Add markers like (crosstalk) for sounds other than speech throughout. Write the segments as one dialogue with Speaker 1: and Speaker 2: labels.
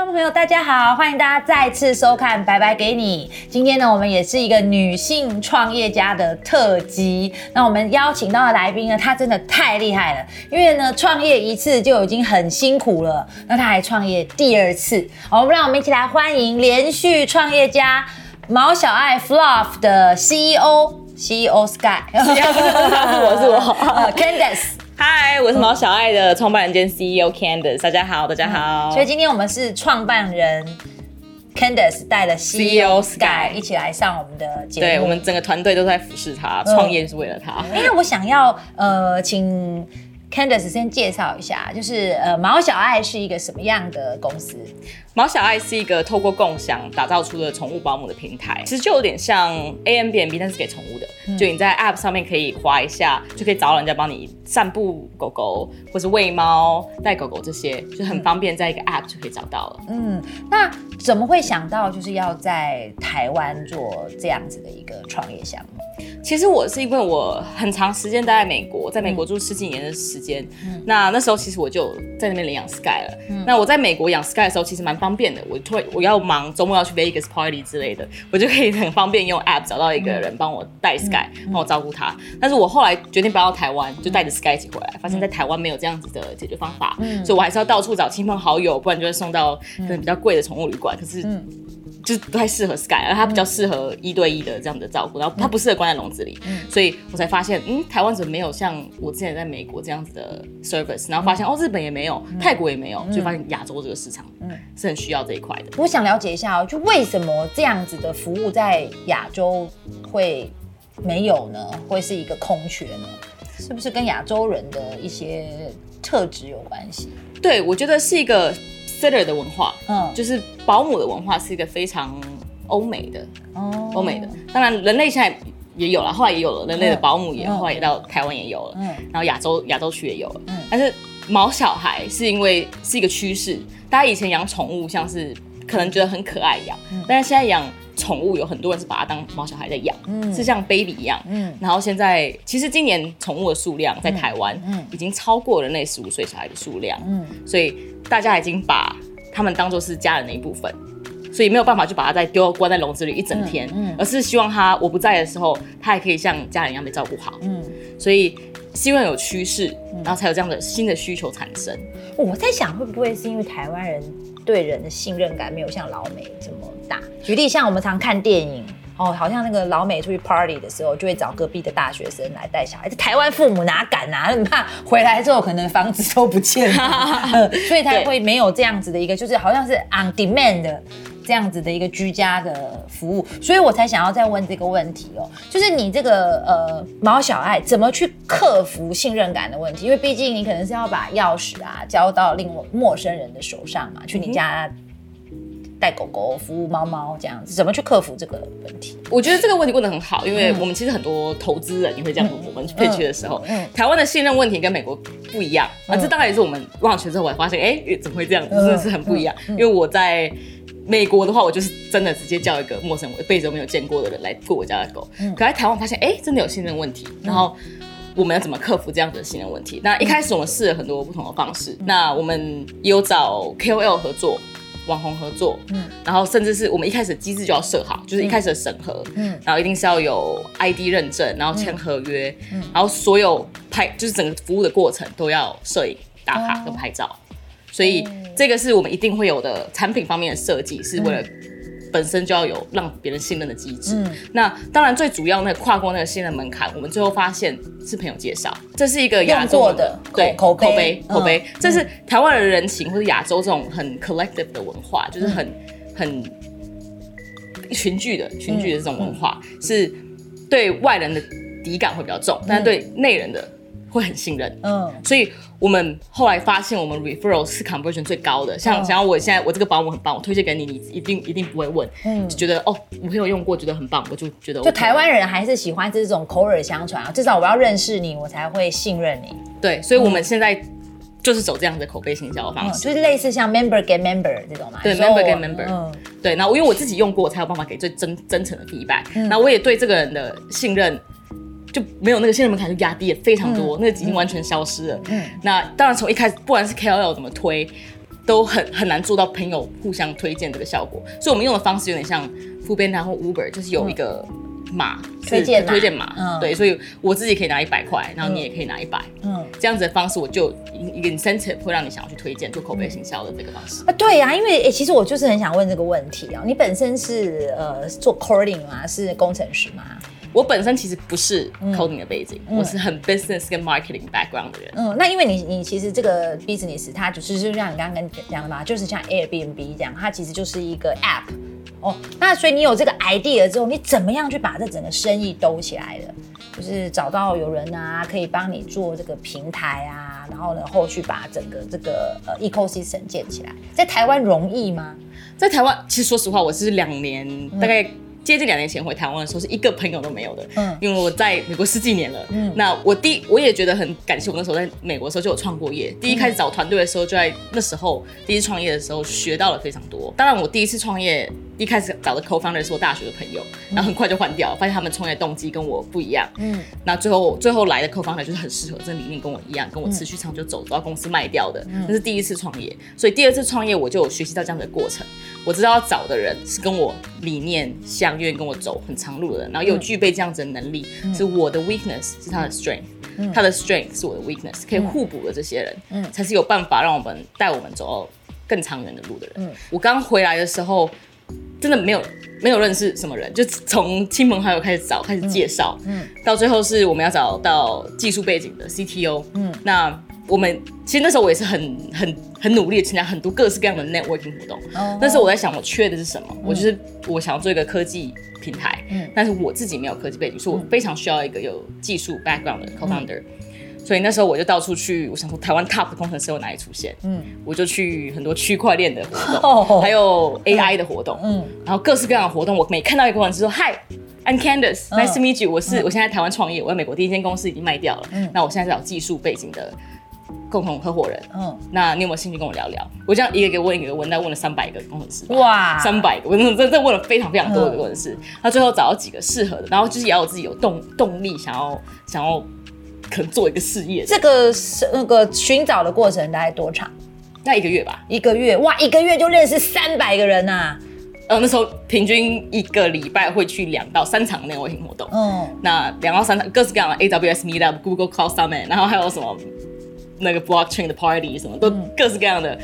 Speaker 1: 观众朋友，大家好，欢迎大家再次收看《白白给你》。今天呢，我们也是一个女性创业家的特辑。那我们邀请到的来宾呢，她真的太厉害了，因为呢，创业一次就已经很辛苦了，那她还创业第二次。好，让我们一起来欢迎连续创业家毛小爱 Fluff 的 CEO CEO Sky，(laughs)
Speaker 2: 我是我
Speaker 1: 呃 Candice。
Speaker 2: 嗨，我是毛小爱的创办人兼 CEO Candice，大家好，大家好。
Speaker 1: 所以今天我们是创办人 Candice 带了 CEO Sky 一起来上我们的节目。
Speaker 2: 对，我们整个团队都在服侍他，创业是为了他。
Speaker 1: 因为我想要呃，请 Candice 先介绍一下，就是呃，毛小爱是一个什么样的公司？
Speaker 2: 毛小爱是一个透过共享打造出的宠物保姆的平台，其实就有点像 A M B N B，但是给宠物的。就你在 App 上面可以划一下，就可以找人家帮你散步狗狗，或是喂猫、带狗狗这些，就很方便，在一个 App 就可以找到了。
Speaker 1: 嗯，那怎么会想到就是要在台湾做这样子的一个创业项目？
Speaker 2: 其实我是因为我很长时间待在美国，在美国住十几年的时间，那那时候其实我就在那边领养 Sky 了。那我在美国养 Sky 的时候，其实蛮方便的。我退我要忙周末要去 Vegas party 之类的，我就可以很方便用 App 找到一个人帮我带 Sky，帮我照顾他。但是我后来决定搬到台湾，就带着 Sky 一起回来，发现在台湾没有这样子的解决方法，所以我还是要到处找亲朋好友，不然就会送到可能比较贵的宠物旅馆。可是。就是不太适合 Sky，而它比较适合一对一的这样的照顾，然后它不适合关在笼子里，所以我才发现，嗯，台湾怎么没有像我之前在美国这样子的 service，然后发现哦，日本也没有，泰国也没有，就发现亚洲这个市场，嗯，是很需要这一块的。
Speaker 1: 我想了解一下哦，就为什么这样子的服务在亚洲会没有呢？会是一个空缺呢？是不是跟亚洲人的一些特质有关系？
Speaker 2: 对，我觉得是一个。sitter 的文化，嗯，就是保姆的文化是一个非常欧美的，哦，欧美的。当然，人类现在也有了，后来也有了人类的保姆，也后来也到台湾也有了，嗯，然后亚洲亚洲区也有了，嗯。但是毛小孩是因为是一个趋势，大家以前养宠物像是可能觉得很可爱养，但是现在养宠物有很多人是把它当毛小孩在养，嗯，是像 baby 一样，嗯。然后现在其实今年宠物的数量在台湾，嗯，已经超过了那十五岁小孩的数量，嗯，所以。大家已经把他们当做是家人的一部分，所以没有办法就把它再丢关在笼子里一整天，而是希望他我不在的时候，他也可以像家人一样被照顾好。嗯，所以希望有趋势，然后才有这样的新的需求产生。
Speaker 1: 我在想，会不会是因为台湾人对人的信任感没有像老美这么大？举例像我们常看电影。哦，好像那个老美出去 party 的时候，就会找隔壁的大学生来带小孩。台湾父母哪敢啊？很怕回来之后可能房子都不见了，(laughs) 所以他会没有这样子的一个，就是好像是 on demand 的这样子的一个居家的服务。所以我才想要再问这个问题哦，就是你这个呃毛小爱怎么去克服信任感的问题？因为毕竟你可能是要把钥匙啊交到另陌生人的手上嘛，去你家。带狗狗服务猫猫这样子，怎么去克服这个问题？
Speaker 2: 我觉得这个问题问的很好，因为我们其实很多投资人也会这样问我们配去的时候，台湾的信任问题跟美国不一样啊。这当然也是我们忘学之后我才发现，哎，怎么会这样？真的是很不一样。因为我在美国的话，我就是真的直接叫一个陌生、我辈子都没有见过的人来过我家的狗。可在台湾发现，哎，真的有信任问题。然后我们要怎么克服这样子的信任问题？那一开始我们试了很多不同的方式。那我们有找 KOL 合作。网红合作，嗯，然后甚至是我们一开始机制就要设好，就是一开始的审核，嗯，然后一定是要有 ID 认证，然后签合约，嗯，然后所有拍就是整个服务的过程都要摄影打卡跟拍照，所以这个是我们一定会有的产品方面的设计，是为了。本身就要有让别人信任的机制。嗯，那当然最主要那个跨过那个信任门槛，我们最后发现是朋友介绍，这是一个亚洲
Speaker 1: 的
Speaker 2: 对口口碑口碑，这是台湾的人情或者亚洲这种很 collective 的文化，就是很很群聚的群聚的这种文化，是对外人的敌感会比较重，但是对内人的。会很信任，嗯，所以我们后来发现，我们 referral 是 conversion 最高的。像，想要我现在我这个保姆很棒，我推荐给你，你一定一定不会问，嗯，就觉得哦，我朋友用过，觉得很棒，我就觉得。
Speaker 1: 就台湾人还是喜欢这种口耳相传啊，至少我要认识你，我才会信任你。
Speaker 2: 对，所以我们现在就是走这样的口碑行销的方式，
Speaker 1: 就是类似像 member get member 这种嘛。
Speaker 2: 对，member get member，嗯，对。那我因为我自己用过，才有办法给最真真诚的 feedback。那我也对这个人的信任。就没有那个信任门槛就压低了非常多，那个已经完全消失了。嗯，那当然从一开始，不管是 KOL 怎么推，都很很难做到朋友互相推荐这个效果，所以我们用的方式有点像 f o o p a n d 或 Uber，就是有一个码
Speaker 1: 推荐
Speaker 2: 推荐码，对，所以我自己可以拿一百块，然后你也可以拿一百，嗯，这样子的方式我就一个 incentive 会让你想要去推荐做口碑行销的这个方式。
Speaker 1: 啊，对呀，因为诶，其实我就是很想问这个问题啊，你本身是呃做 coding 吗？是工程师吗？
Speaker 2: 我本身其实不是 coding 的背景，我是很 business 跟 marketing background 的人。
Speaker 1: 嗯，那因为你你其实这个 business 它就是就像你刚刚跟讲的嘛，就是像 Airbnb 这样，它其实就是一个 app 哦。那所以你有这个 idea 之后，你怎么样去把这整个生意兜起来的？就是找到有人啊，可以帮你做这个平台啊，然后呢后续把整个这个呃 ecosystem 建起来，在台湾容易吗？
Speaker 2: 在台湾，其实说实话，我是两年大概。接近两年前回台湾的时候，是一个朋友都没有的。嗯，因为我在美国十几年了。嗯，那我第我也觉得很感谢我那时候在美国的时候就有创过业。第一开始找团队的时候，就在那时候第一次创业的时候学到了非常多。当然，我第一次创业一开始找的 co-founder 是我大学的朋友，然后很快就换掉，发现他们创业动机跟我不一样。嗯，那最后最后来的 co-founder 就是很适合，这理念跟我一样，跟我持续长久走，走到公司卖掉的。那是第一次创业，所以第二次创业我就有学习到这样的过程。我知道要找的人是跟我理念相愿意跟我走很长路的人，然后又具备这样子的能力，是我的 weakness 是他的 strength，他的 strength 是我的 weakness，可以互补的这些人，嗯，才是有办法让我们带我们走到更长远的路的人。嗯，我刚回来的时候，真的没有没有认识什么人，就从亲朋好友开始找，开始介绍，嗯，到最后是我们要找到技术背景的 CTO，嗯，那。我们其实那时候我也是很很很努力的参加很多各式各样的 networking 活动。哦。但是我在想，我缺的是什么？我就是我想要做一个科技平台。嗯。但是我自己没有科技背景，所以我非常需要一个有技术 background 的 co-founder。所以那时候我就到处去，我想说台湾 top 的工程师有哪里出现？嗯。我就去很多区块链的活动，(laughs) 还有 AI 的活动。嗯。然后各式各样的活动，我每看到一个工程师说：“Hi，I'm Candice，Nice to meet you。我是我现在台湾创业，我在美国第一间公司已经卖掉了。嗯。那我现在在找技术背景的。共同合伙人，嗯，那你有没有兴趣跟我聊聊？我这样一个一个问一个问，再问了三百个工程师，哇，三百个，我真真问了非常非常多的工程师，他最后找到几个适合的，然后就是也要自己有动动力，想要想要可能做一个事业。
Speaker 1: 这个是那个寻找的过程大概多长？
Speaker 2: 那一个月吧，
Speaker 1: 一个月，哇，一个月就认识三百个人呐！
Speaker 2: 呃，那时候平均一个礼拜会去两到三场那个微信活动，嗯，那两到三场各式各样的 AWS Meetup、Google Cloud Summit，然后还有什么？那个 blockchain 的 party 什么都各式各样的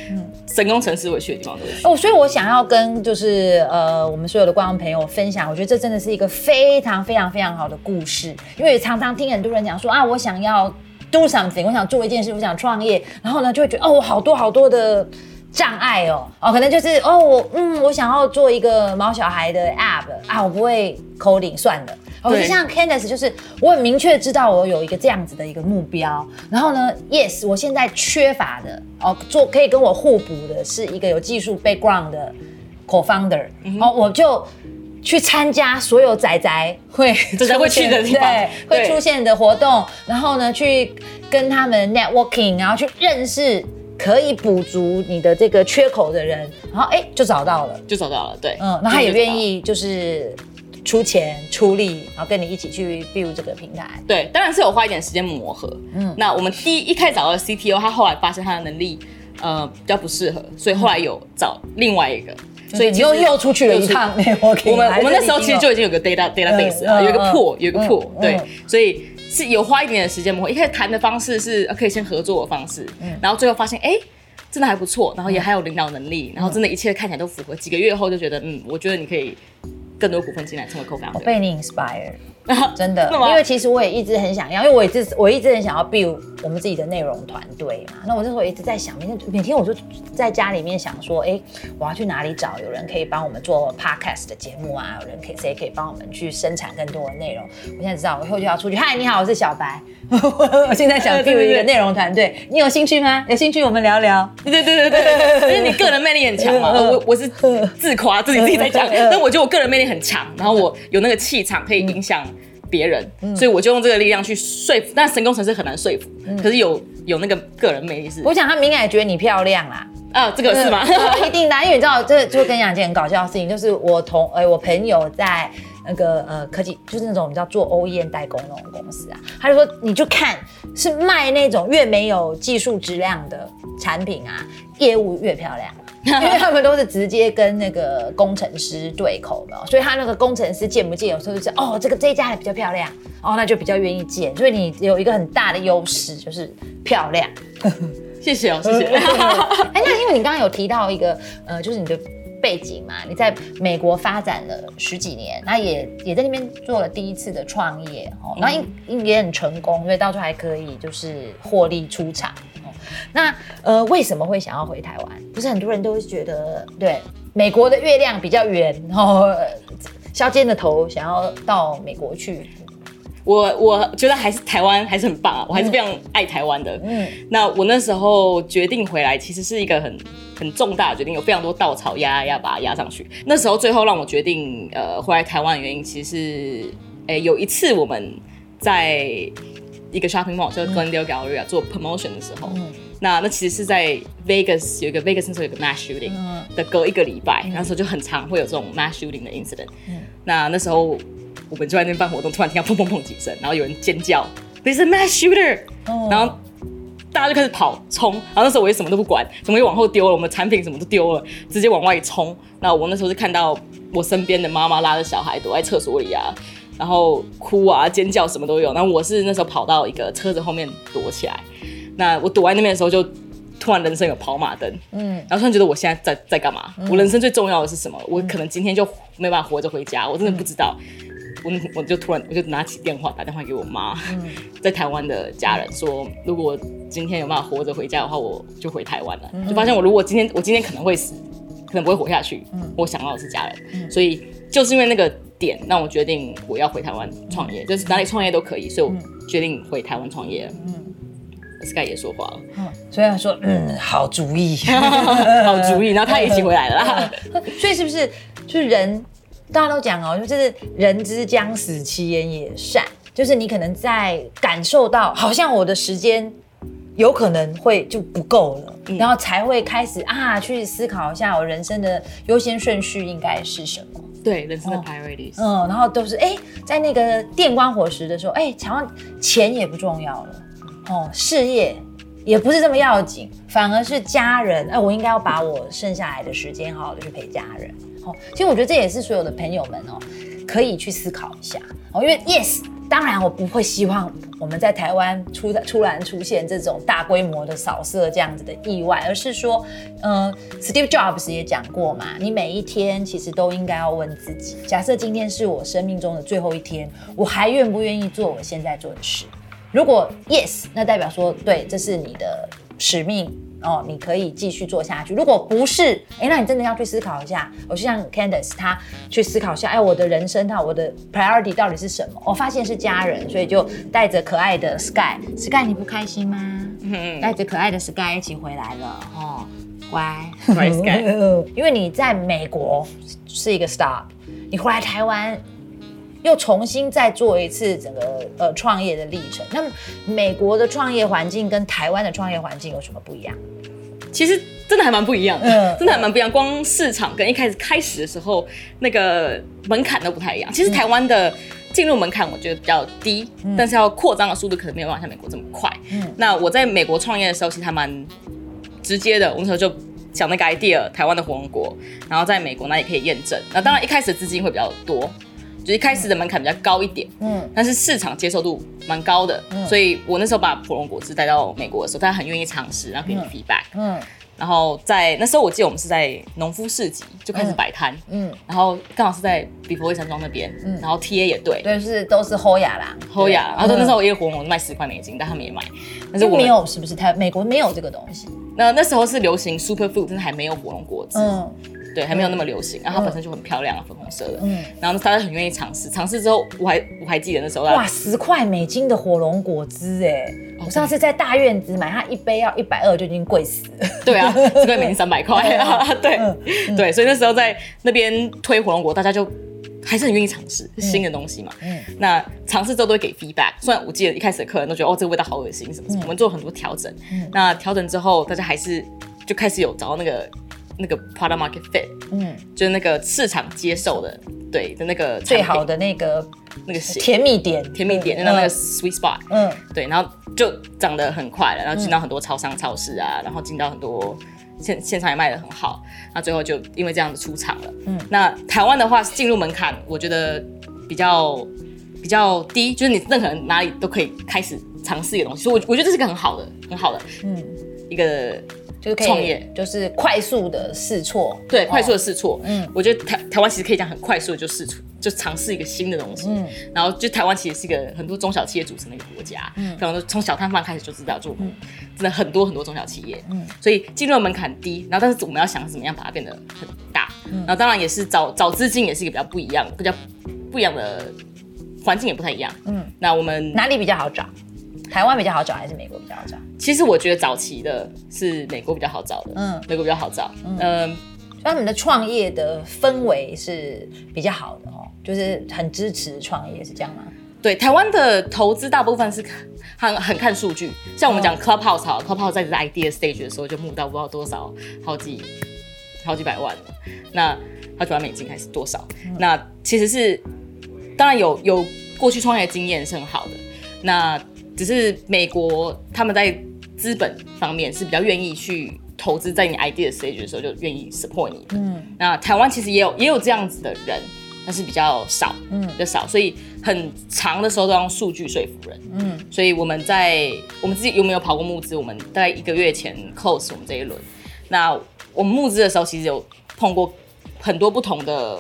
Speaker 2: 神工程师会去的地方都有。
Speaker 1: 哦，所以我想要跟就是呃我们所有的观众朋友分享，我觉得这真的是一个非常非常非常好的故事，因为常常听很多人讲说啊，我想要 do something，我想做一件事，我想创业，然后呢就会觉得哦，我好多好多的障碍哦，哦，可能就是哦我嗯我想要做一个毛小孩的 app 啊，我不会 coding 算了。我就像 Candice，就是我很明确知道我有一个这样子的一个目标，然后呢，Yes，我现在缺乏的哦，做可以跟我互补的是一个有技术 background 的 co-founder，哦，我就去参加所有仔仔会
Speaker 2: 仔仔会去的地方，
Speaker 1: 会出现的活动，然后呢，去跟他们 networking，然后去认识可以补足你的这个缺口的人，然后哎，就找到了，
Speaker 2: 就找到了，对，
Speaker 1: 嗯，那他也愿意就是。出钱出力，然后跟你一起去 build 这个平台。
Speaker 2: 对，当然是有花一点时间磨合。嗯，那我们第一一开始找到 CTO，他后来发现他的能力呃比较不适合，所以后来有找另外一个。
Speaker 1: 所以你又又出去了一趟。
Speaker 2: 我们我们那时候其实就已经有个 data database 有一个破有一个破，对，所以是有花一点点时间磨合。一开始谈的方式是可以先合作的方式，然后最后发现哎真的还不错，然后也还有领导能力，然后真的一切看起来都符合。几个月后就觉得嗯，我觉得你可以。更多股份进来成为 co-founder，
Speaker 1: 我被你 inspire，(laughs) 真的，因为其实我也一直很想要，因为我一直我一直很想要 build 我们自己的内容团队嘛。那我那时候一直在想，每天每天我就在家里面想说，哎，我要去哪里找有人可以帮我们做 podcast 的节目啊？有人可以谁可以帮我们去生产更多的内容？我现在知道，我以后就要出去。嗨，你好，我是小白，(laughs) 我现在想 build 一个内容团队，你有兴趣吗？有兴趣我们聊聊。
Speaker 2: 对对对对对，因为你个人魅力很强嘛。我我是自夸自己自己在讲，但我觉得我个人魅力。很强，然后我有那个气场可以影响别人，所以我就用这个力量去说服。但神工程师很难说服，可是有有那个个人魅力是。
Speaker 1: 我想他敏感觉得你漂亮啦，
Speaker 2: 啊，这个是吗？
Speaker 1: 一定的，因为你知道，这就跟你讲一件很搞笑的事情，就是我同哎我朋友在那个呃科技，就是那种你知道做 OEM 代工那种公司啊，他就说你就看是卖那种越没有技术质量的产品啊，业务越漂亮。(laughs) 因为他们都是直接跟那个工程师对口的，所以他那个工程师见不见，有时候就是哦，这个这一家还比较漂亮，哦，那就比较愿意见。所以你有一个很大的优势，就是漂亮。(laughs)
Speaker 2: 谢谢哦，(laughs) 谢谢。
Speaker 1: 哎，那因为你刚刚有提到一个呃，就是你的背景嘛，你在美国发展了十几年，那也也在那边做了第一次的创业哦，然后应也很成功，因为到处还可以就是获利出场。那呃，为什么会想要回台湾？不是很多人都会觉得，对美国的月亮比较圆，然后削尖的头想要到美国去。
Speaker 2: 我我觉得还是台湾还是很棒啊，我还是非常爱台湾的。嗯，那我那时候决定回来，其实是一个很很重大的决定，有非常多稻草压压把它压上去。那时候最后让我决定呃回来台湾的原因，其实是诶有一次我们在一个 shopping mall 叫 Glendale Gallery 做 promotion 的时候。那那其实是在 Vegas 有一个 Vegas 那时候有个 mass shooting 的隔一个礼拜，那时候就很常会有这种 mass shooting 的 incident。那那时候我们就在那边办活动，突然听到砰砰砰几声，然后有人尖叫，There's a mass shooter！然后大家就开始跑冲，然后那时候我也什么都不管，怎么又往后丢了，我们产品什么都丢了，直接往外冲。那我那时候是看到我身边的妈妈拉着小孩躲在厕所里啊，然后哭啊尖叫什么都有。然后我是那时候跑到一个车子后面躲起来。那我躲在那边的时候，就突然人生有跑马灯，嗯，然后突然觉得我现在在在干嘛？我人生最重要的是什么？我可能今天就没办法活着回家，我真的不知道。我我就突然我就拿起电话打电话给我妈，在台湾的家人说，如果今天有办法活着回家的话，我就回台湾了。就发现我如果今天我今天可能会死，可能不会活下去。我想到的是家人，所以就是因为那个点让我决定我要回台湾创业，就是哪里创业都可以，所以我决定回台湾创业。Sky 也说话了，嗯，
Speaker 1: 所以他说，嗯，好主意，(laughs)
Speaker 2: 好主意，然后他也一起回来了，
Speaker 1: 所以是不是就是人，大家都讲哦，就是人之将死，其言也善，就是你可能在感受到，好像我的时间有可能会就不够了，然后才会开始啊，去思考一下我人生的优先顺序应该是什么，
Speaker 2: 对，人生的 priorities，
Speaker 1: 嗯，然后都是哎，在那个电光火石的时候，哎，好像钱也不重要了。哦，事业也不是这么要紧，反而是家人。哎，我应该要把我剩下来的时间好好的去陪家人。哦，其实我觉得这也是所有的朋友们哦，可以去思考一下。哦，因为 yes，当然我不会希望我们在台湾出突然出现这种大规模的扫射这样子的意外，而是说，嗯，Steve Jobs 也讲过嘛，你每一天其实都应该要问自己：假设今天是我生命中的最后一天，我还愿不愿意做我现在做的事？如果 yes，那代表说对，这是你的使命哦，你可以继续做下去。如果不是，哎，那你真的要去思考一下。我就像 Candice，他去思考一下，哎，我的人生，他我的 priority 到底是什么？我发现是家人，所以就带着可爱的 Sky，Sky 你不开心吗？带着可爱的 Sky 一起回来了，哦，乖，
Speaker 2: 乖 Sky，(laughs)
Speaker 1: 因为你在美国是一个 stop，你回来台湾。又重新再做一次整个呃创业的历程。那么美国的创业环境跟台湾的创业环境有什么不一样？
Speaker 2: 其实真的还蛮不一样，嗯，真的还蛮不一样。光市场跟一开始开始的时候那个门槛都不太一样。其实台湾的进入门槛我觉得比较低，但是要扩张的速度可能没有办法像美国这么快。嗯，那我在美国创业的时候其实还蛮直接的，我那时候就讲那个 idea，台湾的火龙果，然后在美国那也可以验证。那当然一开始资金会比较多。就一开始的门槛比较高一点，嗯，但是市场接受度蛮高的，嗯。所以我那时候把普龙果汁带到美国的时候，大家很愿意尝试，然后给你 feedback，嗯，然后在那时候我记得我们是在农夫市集就开始摆摊，嗯，然后刚好是在比佛利山庄那边，嗯，然后 TA 也对，
Speaker 1: 对，是都是 Hoya 啦
Speaker 2: ，Hoya，然后那时候我一个火龙果卖十块美金，但他们也买，
Speaker 1: 但是没有，是不是？他美国没有这个东西，
Speaker 2: 那那时候是流行 super food，真的还没有火龙果汁，嗯。对，还没有那么流行，然后它本身就很漂亮啊，粉红色的。嗯，然后大家很愿意尝试，尝试之后，我还我还记得那时候，
Speaker 1: 哇，十块美金的火龙果汁，哎，我上次在大院子买，它一杯要一百二，就已经贵死了。
Speaker 2: 对啊，十块美金三百块啊，对对，所以那时候在那边推火龙果，大家就还是很愿意尝试新的东西嘛。嗯，那尝试之后都会给 feedback，虽然我记得一开始的客人都觉得哦，这个味道好恶心什么什么，我们做很多调整。嗯，那调整之后，大家还是就开始有找到那个。那个 product market fit，嗯，就是那个市场接受的，对对的那个
Speaker 1: 最好的那个
Speaker 2: 那个血。
Speaker 1: 甜蜜点，
Speaker 2: 甜蜜点，那那个 sweet spot，
Speaker 1: 嗯，
Speaker 2: 对，然后就涨得很快了，然后进到很多超商、超市啊，然后进到很多现现场也卖得很好，那最后就因为这样子出场了。嗯，那台湾的话进入门槛，我觉得比较比较低，就是你任何人哪里都可以开始尝试一个东西，所以我我觉得这是个很好的、很好的，嗯，一个
Speaker 1: 就是可以
Speaker 2: 创业
Speaker 1: 就是快速的试错，
Speaker 2: 对，
Speaker 1: 哦
Speaker 2: 快速的试错。嗯，我觉得台台湾其实可以讲很快速的就试错，就尝试一个新的东西。嗯，然后就台湾其实是一个很多中小企业组成的一个国家。嗯，然后从小摊贩开始就知道，就我们真的很多很多中小企业。嗯，所以进入的门槛低，然后但是我们要想怎么样把它变得很大。嗯，然后当然也是找找资金也是一个比较不一样、比较不一样的环境也不太一样。嗯，那我们
Speaker 1: 哪里比较好找？台湾比较好找还是美国比较好找？
Speaker 2: 其实我觉得早期的是美国比较好找的。嗯，美国比较好找。嗯。
Speaker 1: 他们的创业的氛围是比较好的哦，就是很支持创业，是这样吗？
Speaker 2: 对，台湾的投资大部分是很很看数据，像我们讲 Clubhouse 好，Clubhouse 在这 idea stage 的时候就募到不知道多少，好几好几百万了，那好几万美金还是多少？那其实是当然有有过去创业经验是很好的，那只是美国他们在资本方面是比较愿意去投资在你 idea stage 的时候就愿意 support 你。嗯，那台湾其实也有也有这样子的人。但是比较少，嗯，比较少，所以很长的时候都用数据说服人，嗯，所以我们在我们自己有没有跑过募资？我们大概一个月前 close 我们这一轮，那我们募资的时候其实有碰过很多不同的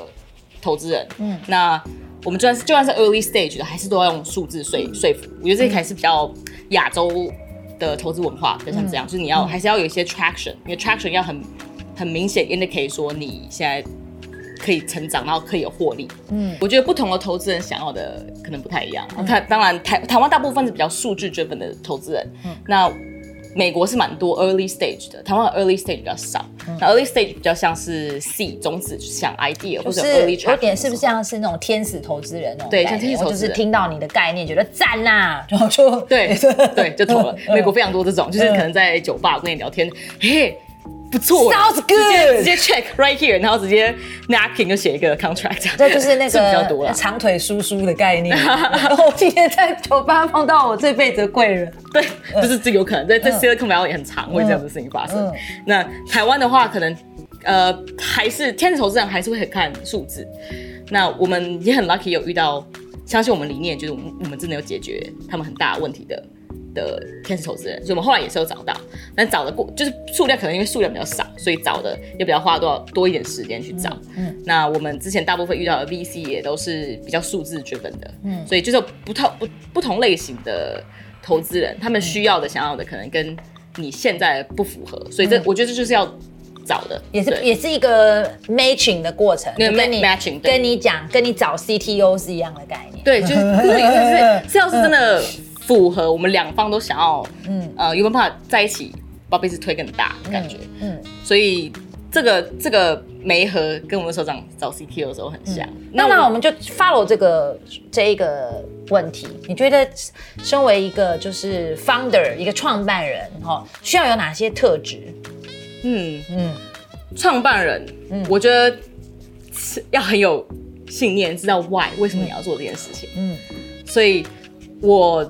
Speaker 2: 投资人，嗯，那我们就算是就算是 early stage 的，还是都要用数字说说服。我觉得这还是比较亚洲的投资文化，就像这样，就是你要还是要有一些 traction，因为 traction 要很很明显 indicate 说你现在。可以成长，然后可以有获利。嗯，我觉得不同的投资人想要的可能不太一样。他当然台台湾大部分是比较数据追本的投资人。嗯，那美国是蛮多 early stage 的，台湾 early stage 比较少。那 early stage 比较像是 C 种子，想 idea 或者 early。
Speaker 1: 有点是不是像是那种天使投资人那种？
Speaker 2: 对，像天使投资
Speaker 1: 人，就是听到你的概念觉得赞啦，(laughs) 然后就
Speaker 2: 对对 (laughs) 就投了。美国非常多这种，就是可能在酒吧跟你聊天，嘿。不错
Speaker 1: ，Sounds good，
Speaker 2: 直接 check right here，然后直接 napkin 就写一个 contract，(laughs)
Speaker 1: 这就是那个 (laughs)
Speaker 2: 比较多了
Speaker 1: 长腿叔叔的概念。(laughs) 然后今天在酒吧碰到我这辈子的贵人，
Speaker 2: 对，就是这有可能在在 Silicon Valley 也很常会这样的事情发生。那台湾的话，可能呃还是天使投资人还是会很看数字。那我们也很 lucky 有遇到，相信我们理念，就是我们我们真的有解决他们很大问题的。的天使投资人，所以我们后来也是有找到，但找的过就是数量可能因为数量比较少，所以找的也比较花多少多一点时间去找。嗯，那我们之前大部分遇到的 VC 也都是比较数字追本的，嗯，所以就是不同不不同类型的投资人，他们需要的想要的可能跟你现在不符合，所以这我觉得这就是要找的，
Speaker 1: 也是也是一个 matching 的过程，
Speaker 2: 跟你 matching
Speaker 1: 跟你讲跟你找 CTO 是一样的概念，
Speaker 2: 对，就是是是要是真的。符合我们两方都想要，嗯，呃，有没有办法在一起把彼此推更大的感觉？嗯，所以这个这个媒合跟我们首长找 CTO 的时候很像。
Speaker 1: 那那我们就 follow 这个这一个问题，你觉得身为一个就是 founder 一个创办人哈，需要有哪些特质？
Speaker 2: 嗯嗯，创办人，嗯，我觉得要很有信念，知道 why 为什么你要做这件事情。嗯，所以我。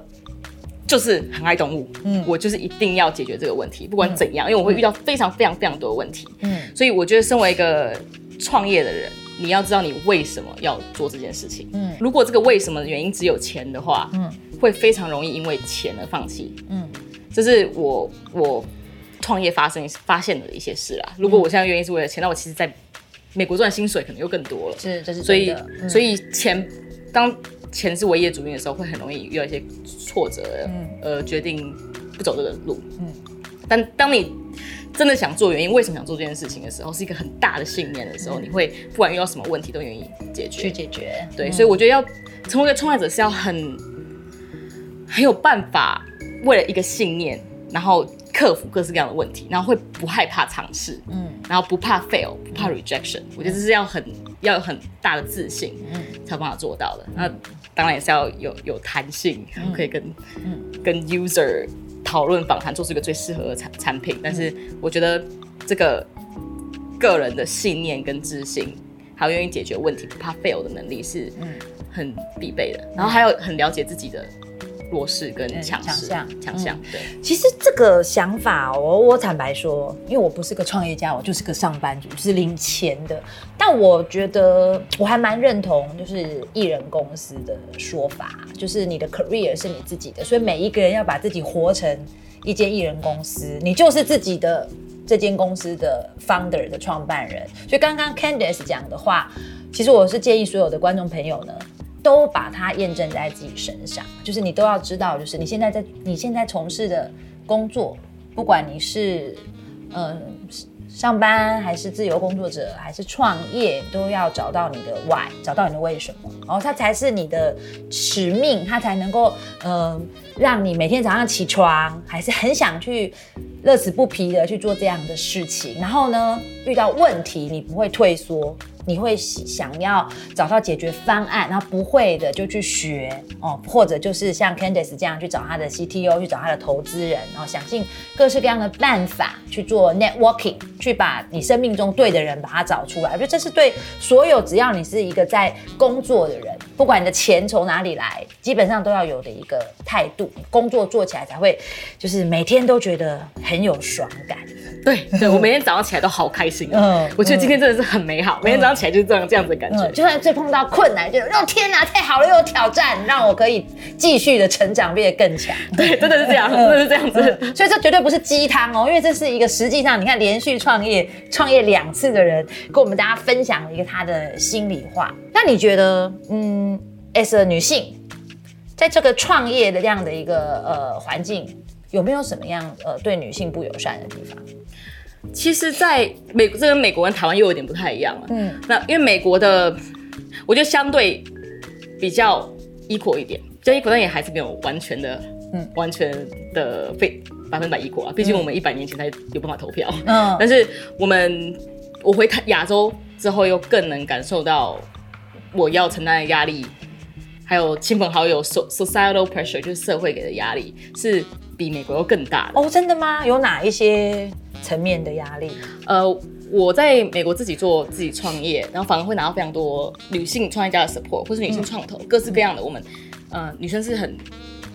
Speaker 2: 就是很爱动物，嗯，我就是一定要解决这个问题，不管怎样，因为我会遇到非常非常非常多的问题，嗯，所以我觉得身为一个创业的人，你要知道你为什么要做这件事情，嗯，如果这个为什么的原因只有钱的话，嗯，会非常容易因为钱而放弃，嗯，这是我我创业发生发现的一些事啊。如果我现在原因是为了钱，那我其实在美国赚薪水可能又更多了，
Speaker 1: 是，这是
Speaker 2: 所以所以钱当。钱是唯一的主因的时候，会很容易遇到一些挫折，嗯呃，决定不走这个路。嗯，但当你真的想做原因，为什么想做这件事情的时候，是一个很大的信念的时候，你会不管遇到什么问题都愿意解决
Speaker 1: 去解决。
Speaker 2: 对，所以我觉得要成为一个创业者是要很很有办法，为了一个信念，然后克服各式各样的问题，然后会不害怕尝试，嗯，然后不怕 fail，不怕 rejection。我觉得这是要很要有很大的自信，嗯，才有办法做到的。那当然也是要有有弹性，可以跟跟 user 讨论访谈，做出一个最适合的产产品。但是我觉得这个个人的信念跟自信，还有愿意解决问题、不怕 fail 的能力是很必备的。然后还有很了解自己的。弱势跟强势，强项，对。
Speaker 1: 其实这个想法，我我坦白说，因为我不是个创业家，我就是个上班族，是领钱的。但我觉得我还蛮认同，就是艺人公司的说法，就是你的 career 是你自己的，所以每一个人要把自己活成一间艺人公司，你就是自己的这间公司的 founder 的创办人。所以刚刚 Candice 讲的话，其实我是建议所有的观众朋友呢。都把它验证在自己身上，就是你都要知道，就是你现在在你现在从事的工作，不管你是嗯上班还是自由工作者，还是创业，都要找到你的 why，找到你的为什么，然后它才是你的使命，它才能够嗯让你每天早上起床还是很想去乐此不疲的去做这样的事情，然后呢遇到问题你不会退缩。你会想要找到解决方案，然后不会的就去学哦，或者就是像 Candice 这样去找他的 CTO，去找他的投资人，然后想尽各式各样的办法去做 networking，去把你生命中对的人把他找出来。我觉得这是对所有只要你是一个在工作的人，不管你的钱从哪里来，基本上都要有的一个态度。工作做起来才会就是每天都觉得很有爽感。
Speaker 2: 对对，我每天早上起来都好开心啊！我觉得今天真的是很美好，每天早上起来就是这样这样子的感觉。
Speaker 1: 就算最碰到困难，就哦天哪，太好了，又有挑战，让我可以继续的成长，变得更强。
Speaker 2: 对，真的是这样，真的是这样子。
Speaker 1: 所以这绝对不是鸡汤哦，因为这是一个实际上，你看连续创业创业两次的人，跟我们大家分享了一个他的心里话。那你觉得，嗯，as a 女性，在这个创业的这样的一个呃环境？有没有什么样呃对女性不友善的地方？
Speaker 2: 其实，在美这跟美国跟台湾又有点不太一样了。嗯，那因为美国的，我觉得相对比较 equal 一点，就 equal，但也还是没有完全的，嗯，完全的非百分百 equal 啊。毕竟我们一百年前才有办法投票。嗯，但是我们我回亚洲之后，又更能感受到我要承担的压力，还有亲朋好友 societal pressure，就是社会给的压力是。比美国要更大的
Speaker 1: 哦，真的吗？有哪一些层面的压力？呃，
Speaker 2: 我在美国自己做自己创业，然后反而会拿到非常多女性创业家的 support，或是女性创投，各式各样的。我们，呃，女生是很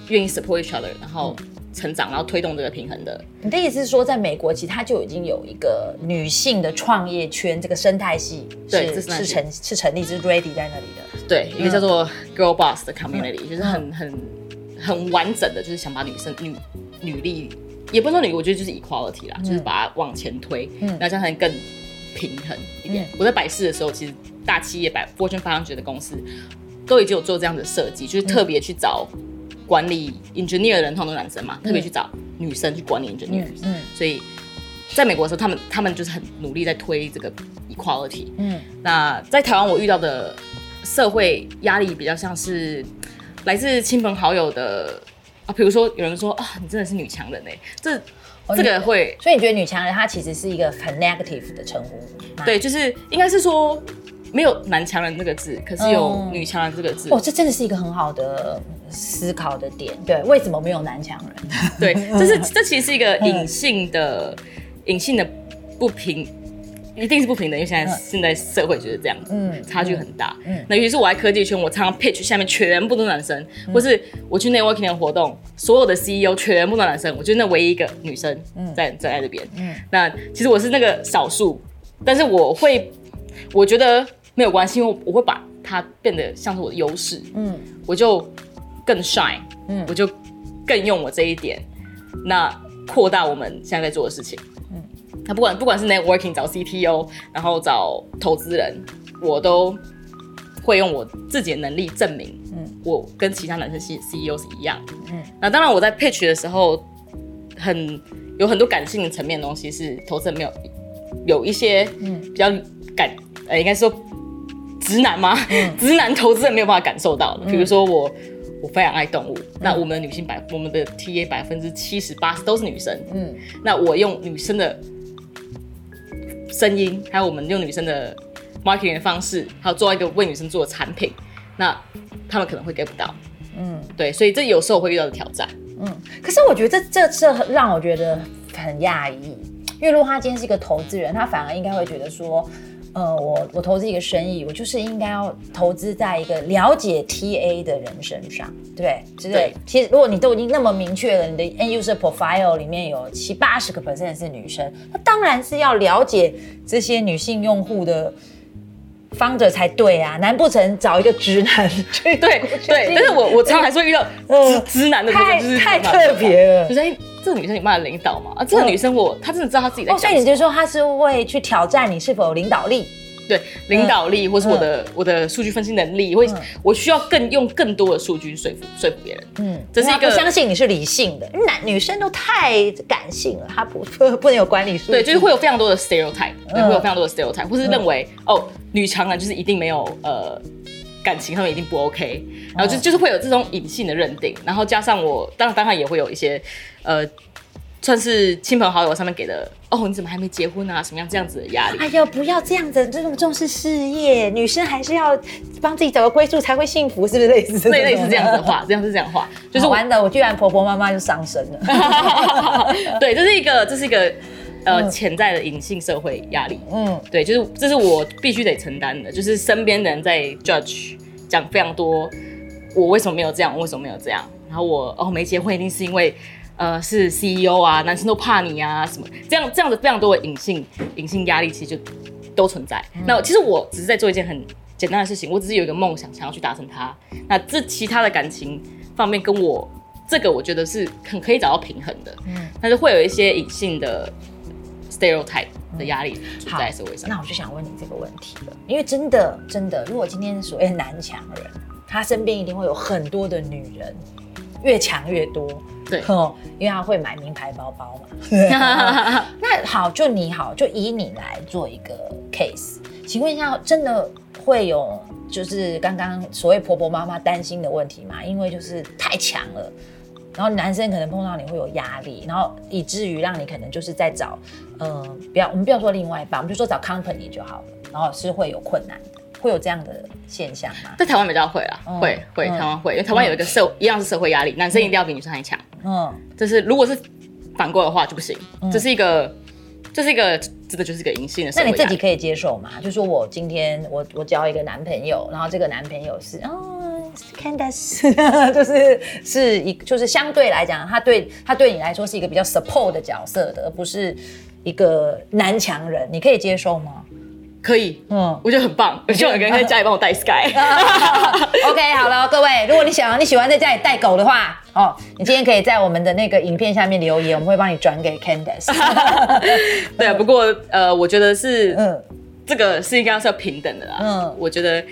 Speaker 2: 愿意 support each other，然后成长，然后推动这个平衡的。
Speaker 1: 你的意思是说，在美国其实它就已经有一个女性的创业圈，这个生态系
Speaker 2: 对
Speaker 1: 是是成是成立，是 ready 在那里的。
Speaker 2: 对，一个叫做 girl boss 的 community，就是很很。很完整的，就是想把女生女女力，也不是说女，我觉得就是 equality 啦，就是把它往前推，嗯，那这样才能更平衡一点。我在百事的时候，其实大企业百 Fortune 500的公司都已经有做这样的设计，就是特别去找管理 engineer 的人，通常都是男生嘛，特别去找女生去管理 engineer。嗯，所以在美国的时候，他们他们就是很努力在推这个 equality。嗯，那在台湾我遇到的社会压力比较像是。来自亲朋好友的啊，比如说有人说啊，你真的是女强人哎，这这个会，
Speaker 1: 所以你觉得女强人她其实是一个很 negative 的称呼？
Speaker 2: 对，就是应该是说没有男强人这个字，可是有女强人这个字。
Speaker 1: 哦，这真的是一个很好的思考的点。对，为什么没有男强人？
Speaker 2: 对，这是 (laughs) 这其实是一个隐性的隐性的不平。一定是不平等，因为现在现在社会就是这样子，差距很大。嗯那尤其是我在科技圈，我常常 pitch 下面全部都是男生，或是我去 networking 的活动，所有的 CEO 全部都是男生，我就是那唯一一个女生在在在这边。那其实我是那个少数，但是我会，我觉得没有关系，因为我会把它变得像是我的优势。嗯，我就更 shine，嗯，我就更用我这一点，那扩大我们现在在做的事情。那不管不管是 networking 找 CTO，然后找投资人，我都会用我自己的能力证明，嗯，我跟其他男生 C CEO 是一样，嗯。那当然我在 pitch 的时候，很有很多感性的层面的东西是投资人没有有一些，嗯，比较感，呃，应该说直男吗？(laughs) 直男投资人没有办法感受到的，比如说我我非常爱动物，那我们的女性百我们的 TA 百分之七十八十都是女生，嗯，那我用女生的。声音，还有我们用女生的 marketing 的方式，还有做一个为女生做的产品，那他们可能会 get 不到，嗯，对，所以这有时候会遇到的挑战，
Speaker 1: 嗯，可是我觉得这这这让我觉得很讶异，因为如果他今天是一个投资人，他反而应该会觉得说，呃，我我投资一个生意，我就是应该要投资在一个了解 TA 的人身上，对不对？对。其实如果你都已经那么明确了，你的 End User Profile 里面有七八十个 percent 是女生，那当然是要了解这些女性用户的。方者才对啊，难不成找一个直男？
Speaker 2: 对对，(laughs) 但是我我常常还是会遇到直直男的，
Speaker 1: 太太特别了。
Speaker 2: 就是哎，这个女生有办法领导吗？啊，这个女生我她真的知道她自己在。
Speaker 1: 所以你就说她是会去挑战你是否有领导力？
Speaker 2: 对，领导力或是我的我的数据分析能力，会我需要更用更多的数据说服说服别人。嗯，
Speaker 1: 这是一个相信你是理性的，男女生都太感性了，他不 (laughs) 不能有管理数。
Speaker 2: 对，就是会有非常多的 stereotype，会有非常多的 stereotype，或是认为哦。女强人就是一定没有呃感情，他们一定不 OK，然后就就是会有这种隐性的认定，然后加上我当然当然也会有一些呃算是亲朋好友上面给的哦你怎么还没结婚啊什么样这样子的压力？
Speaker 1: 哎呦不要这样子，这么重视事业，女生还是要帮自己找个归宿才会幸福，是不是类似
Speaker 2: 类类似这样子的话？这样是这样话，
Speaker 1: 就是完的，我居然婆婆妈妈就上身了。(laughs)
Speaker 2: 对，这是一个这是一个。呃，潜在的隐性社会压力，嗯，对，就是这是我必须得承担的，就是身边的人在 judge 讲非常多，我为什么没有这样，我为什么没有这样，然后我哦没结婚一定是因为呃是 CEO 啊，男生都怕你啊什么，这样这样的非常多的隐性隐性压力其实就都存在。那其实我只是在做一件很简单的事情，我只是有一个梦想想要去达成它。那这其他的感情方面跟我这个我觉得是很可以找到平衡的，嗯，但是会有一些隐性的。Stereotype 的压力存在社会上，
Speaker 1: 那我就想问你这个问题了，因为真的真的，如果今天所谓男强人，他身边一定会有很多的女人，越强越多，
Speaker 2: 对，(laughs)
Speaker 1: 因为他会买名牌包包嘛。(laughs) 那好，就你好，就以你来做一个 case，请问一下，真的会有就是刚刚所谓婆婆妈妈担心的问题吗？因为就是太强了。然后男生可能碰到你会有压力，然后以至于让你可能就是在找，嗯，不要我们不要说另外一半，我们就说找 company 就好了。然后是会有困难，会有这样的现象吗？
Speaker 2: 在台湾比较会啦，会会台湾会，因为台湾有一个社一样是社会压力，男生一定要比女生还强。嗯，这是如果是反过的话就不行，这是一个这是一个这个就是一个隐性的。
Speaker 1: 那你自己可以接受吗？就说我今天我我交一个男朋友，然后这个男朋友是哦。Candice (laughs) 就是是一，就是相对来讲，他对他对你来说是一个比较 support 的角色的，而不是一个男强人，你可以接受吗？
Speaker 2: 可以，嗯，我觉得很棒。我希望有个人可以家里帮我带 Sky。(laughs)
Speaker 1: OK，好了，各位，如果你想你喜欢在家里带狗的话，哦，你今天可以在我们的那个影片下面留言，我们会帮你转给 Candice。(laughs)
Speaker 2: 对啊，不过呃，我觉得是，嗯，这个是应该是要平等的啦。嗯，我觉得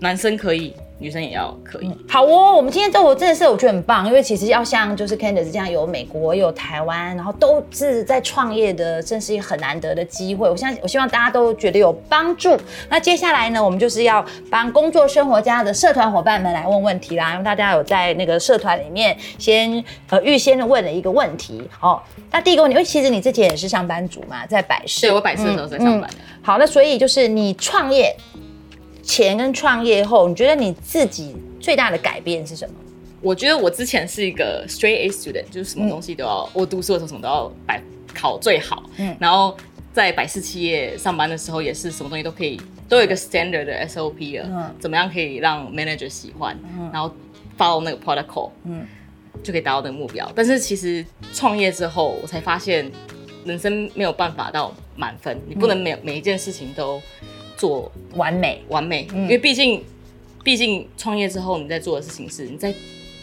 Speaker 2: 男生可以。女生也要可以
Speaker 1: 好哦，我们今天这我真的是我觉得很棒，因为其实要像就是 Candice 这样有美国有台湾，然后都是在创业的，真是一个很难得的机会。我相信我希望大家都觉得有帮助。那接下来呢，我们就是要帮工作生活家的社团伙伴们来问问题啦，因为大家有在那个社团里面先呃预先的问了一个问题哦。那第一个问题，因为其实你之前也是上班族嘛，在百事，
Speaker 2: 对我百事的时候在上班的。
Speaker 1: 好，那所以就是你创业。前跟创业后，你觉得你自己最大的改变是什么？
Speaker 2: 我觉得我之前是一个 straight A student，就是什么东西都要，我读书的时候什么都要百考最好。嗯，然后在百事企业上班的时候，也是什么东西都可以，都有一个 standard 的 SOP 了。嗯，怎么样可以让 manager 喜欢，然后 follow 那个 protocol，嗯，就可以达到那个目标。但是其实创业之后，我才发现人生没有办法到满分，你不能每每一件事情都。做
Speaker 1: 完美，
Speaker 2: 完美，因为毕竟，毕竟创业之后，你在做的事情是你在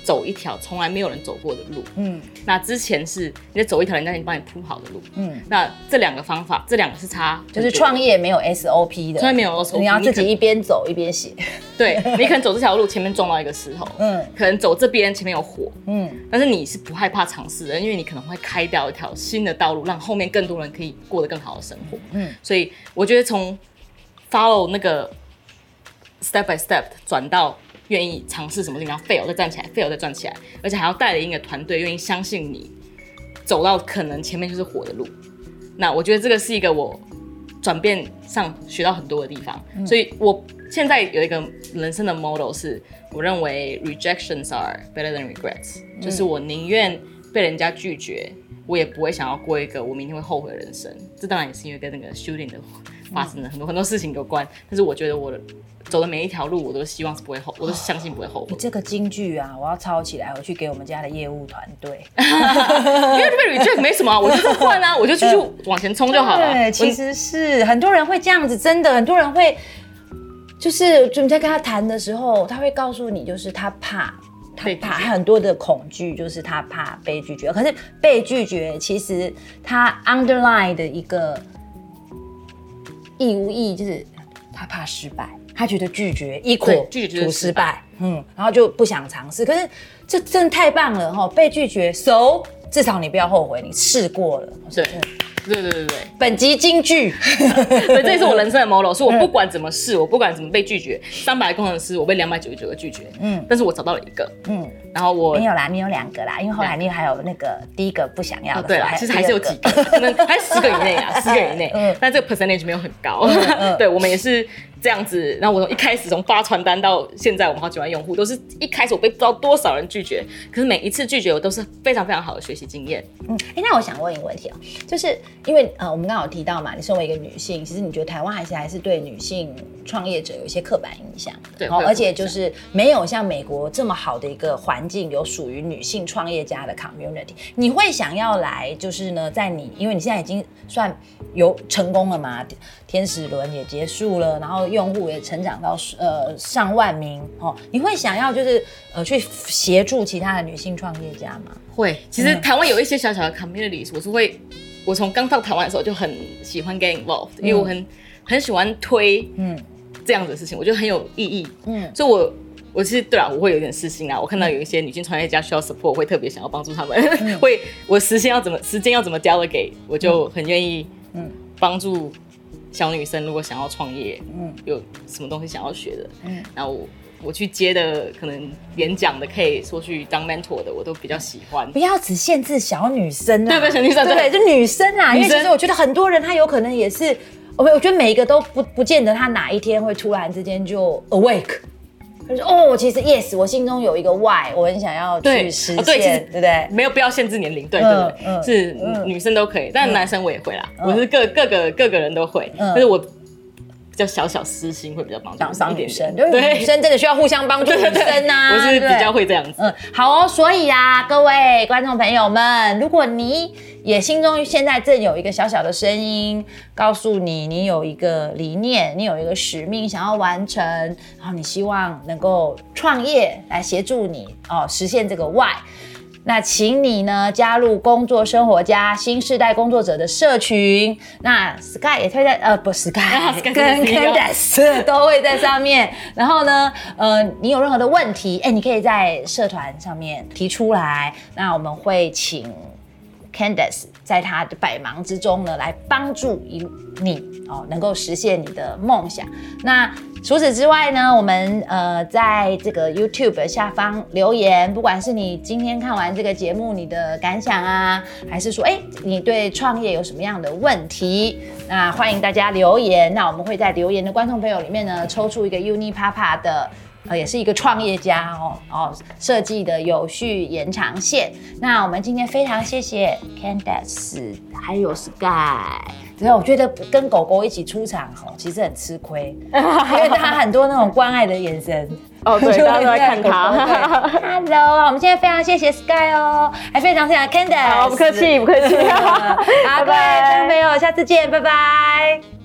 Speaker 2: 走一条从来没有人走过的路。嗯，那之前是你在走一条人家已经帮你铺好的路。嗯，那这两个方法，这两个是差，
Speaker 1: 就是创业没有 SOP 的，
Speaker 2: 从来没有 SOP，
Speaker 1: 你要自己一边走一边写。
Speaker 2: 对，你可能走这条路前面撞到一个石头，嗯，可能走这边前面有火，嗯，但是你是不害怕尝试的，因为你可能会开掉一条新的道路，让后面更多人可以过得更好的生活。嗯，所以我觉得从 follow 那个 step by step 转到愿意尝试什么然后 fail 再站起来 fail 再站起来，而且还要带领一个团队愿意相信你走到可能前面就是火的路。那我觉得这个是一个我转变上学到很多的地方。所以我现在有一个人生的 model 是，我认为 rejections are better than regrets，就是我宁愿被人家拒绝，我也不会想要过一个我明天会后悔的人生。这当然也是因为跟那个 shooting 的。发生了很多很多事情有关，但是我觉得我走的每一条路，我都希望是不会后，我都相信不会后悔。
Speaker 1: 这个京剧啊，我要抄起来，我去给我们家的业务团队。(laughs)
Speaker 2: 因为被 reject 没什么，我就换啊，我就继续 (laughs) 往前冲就好了。
Speaker 1: 对，其实是很多人会这样子，真的很多人会，就是就你在跟他谈的时候，他会告诉你，就是他怕。他怕很多的恐惧，就是他怕被拒绝。可是被拒绝，其实他 underline 的一个意无意，就是他怕失败，他觉得拒绝一口
Speaker 2: 拒绝
Speaker 1: 失败，嗯，然后就不想尝试。可是这真的太棒了哈！被拒绝，so 至少你不要后悔，你试过了。
Speaker 2: 对，对对对对，
Speaker 1: 本集金句，(laughs)
Speaker 2: 对，这也是我人生的 model，是我不管怎么试，我不管怎么被拒绝，三百工程师，我被两百九十九个拒绝，嗯，但是我找到了一个，嗯。然后我
Speaker 1: 没有啦，你有两个啦，因为后来你还有那个第一个不想要的，
Speaker 2: 对啦，其实还是有几个，可能还十个以内啊，十个以内，(laughs) 但这个 percentage 没有很高，(laughs) 对我们也是。这样子，然后我从一开始从发传单到现在，我们好几万用户，都是一开始我被不知道多少人拒绝，可是每一次拒绝我都是非常非常好的学习经验。
Speaker 1: 嗯，哎，那我想问一个问题啊，就是因为呃，我们刚好提到嘛，你身为一个女性，其实你觉得台湾还是还是对女性创业者有一些刻板印象，
Speaker 2: 对，
Speaker 1: 而且就是没有像美国这么好的一个环境，有属于女性创业家的 community。你会想要来，就是呢，在你因为你现在已经算有成功了嘛，天使轮也结束了，然后。用户也成长到呃上万名哦，你会想要就是呃去协助其他的女性创业家吗？
Speaker 2: 会，其实台湾有一些小小的 communities，我是会，我从刚到台湾的时候就很喜欢 get involved，因为我很很喜欢推嗯这样的事情，我觉得很有意义。嗯，所以我我其实对啊，我会有点私心啊，我看到有一些女性创业家需要 support，会特别想要帮助他们，(laughs) 会我时间要怎么时间要怎么 delegate，我就很愿意嗯。帮助。小女生如果想要创业，嗯，有什么东西想要学的，嗯，然后我我去接的可能演讲的，可以说去当 mentor 的，我都比较喜欢。
Speaker 1: 不要只限制小女生
Speaker 2: 啊，对不对，小女生，
Speaker 1: 对，就女生啊，因为其实我觉得很多人他有可能也是，我我觉得每一个都不不见得他哪一天会突然之间就 awake。哦，其实 yes，我心中有一个 why，我很想要去实现，对不对？
Speaker 2: 没有必要限制年龄，对对对，是女生都可以，但男生我也会啦，我是各各个各个人都会，但是我。较小小私心会比较帮助
Speaker 1: 一点，女生对女生真的需要互相帮助，女生呐，
Speaker 2: 我是比较会这样子。嗯，
Speaker 1: 好哦，所以啊，各位观众朋友们，如果你也心中现在正有一个小小的声音，告诉你你有一个理念，你有一个使命想要完成，然后你希望能够创业来协助你哦实现这个 why。那请你呢加入工作生活家新时代工作者的社群。那 Sky 也会在呃不 Sky 跟 Candice 都会在上面。然后呢，呃，你有任何的问题，哎，你可以在社团上面提出来。那我们会请。Candice 在他的百忙之中呢，来帮助你哦，能够实现你的梦想。那除此之外呢，我们呃在这个 YouTube 下方留言，不管是你今天看完这个节目你的感想啊，还是说哎你对创业有什么样的问题，那欢迎大家留言。那我们会在留言的观众朋友里面呢，抽出一个 Uni Papa 的。呃，也是一个创业家哦哦，设计的有序延长线。那我们今天非常谢谢 Candace 还有 Sky。然后我觉得跟狗狗一起出场哦，其实很吃亏，因为他很多那种关爱的眼神 (laughs)
Speaker 2: 哦，对，(laughs) 大家都在看他。(laughs)
Speaker 1: Hello，我们现在非常谢谢 Sky 哦，还非常谢谢 Candace。
Speaker 2: 好，不客气，不客气。
Speaker 1: 好，各位朋友，下次见，拜拜。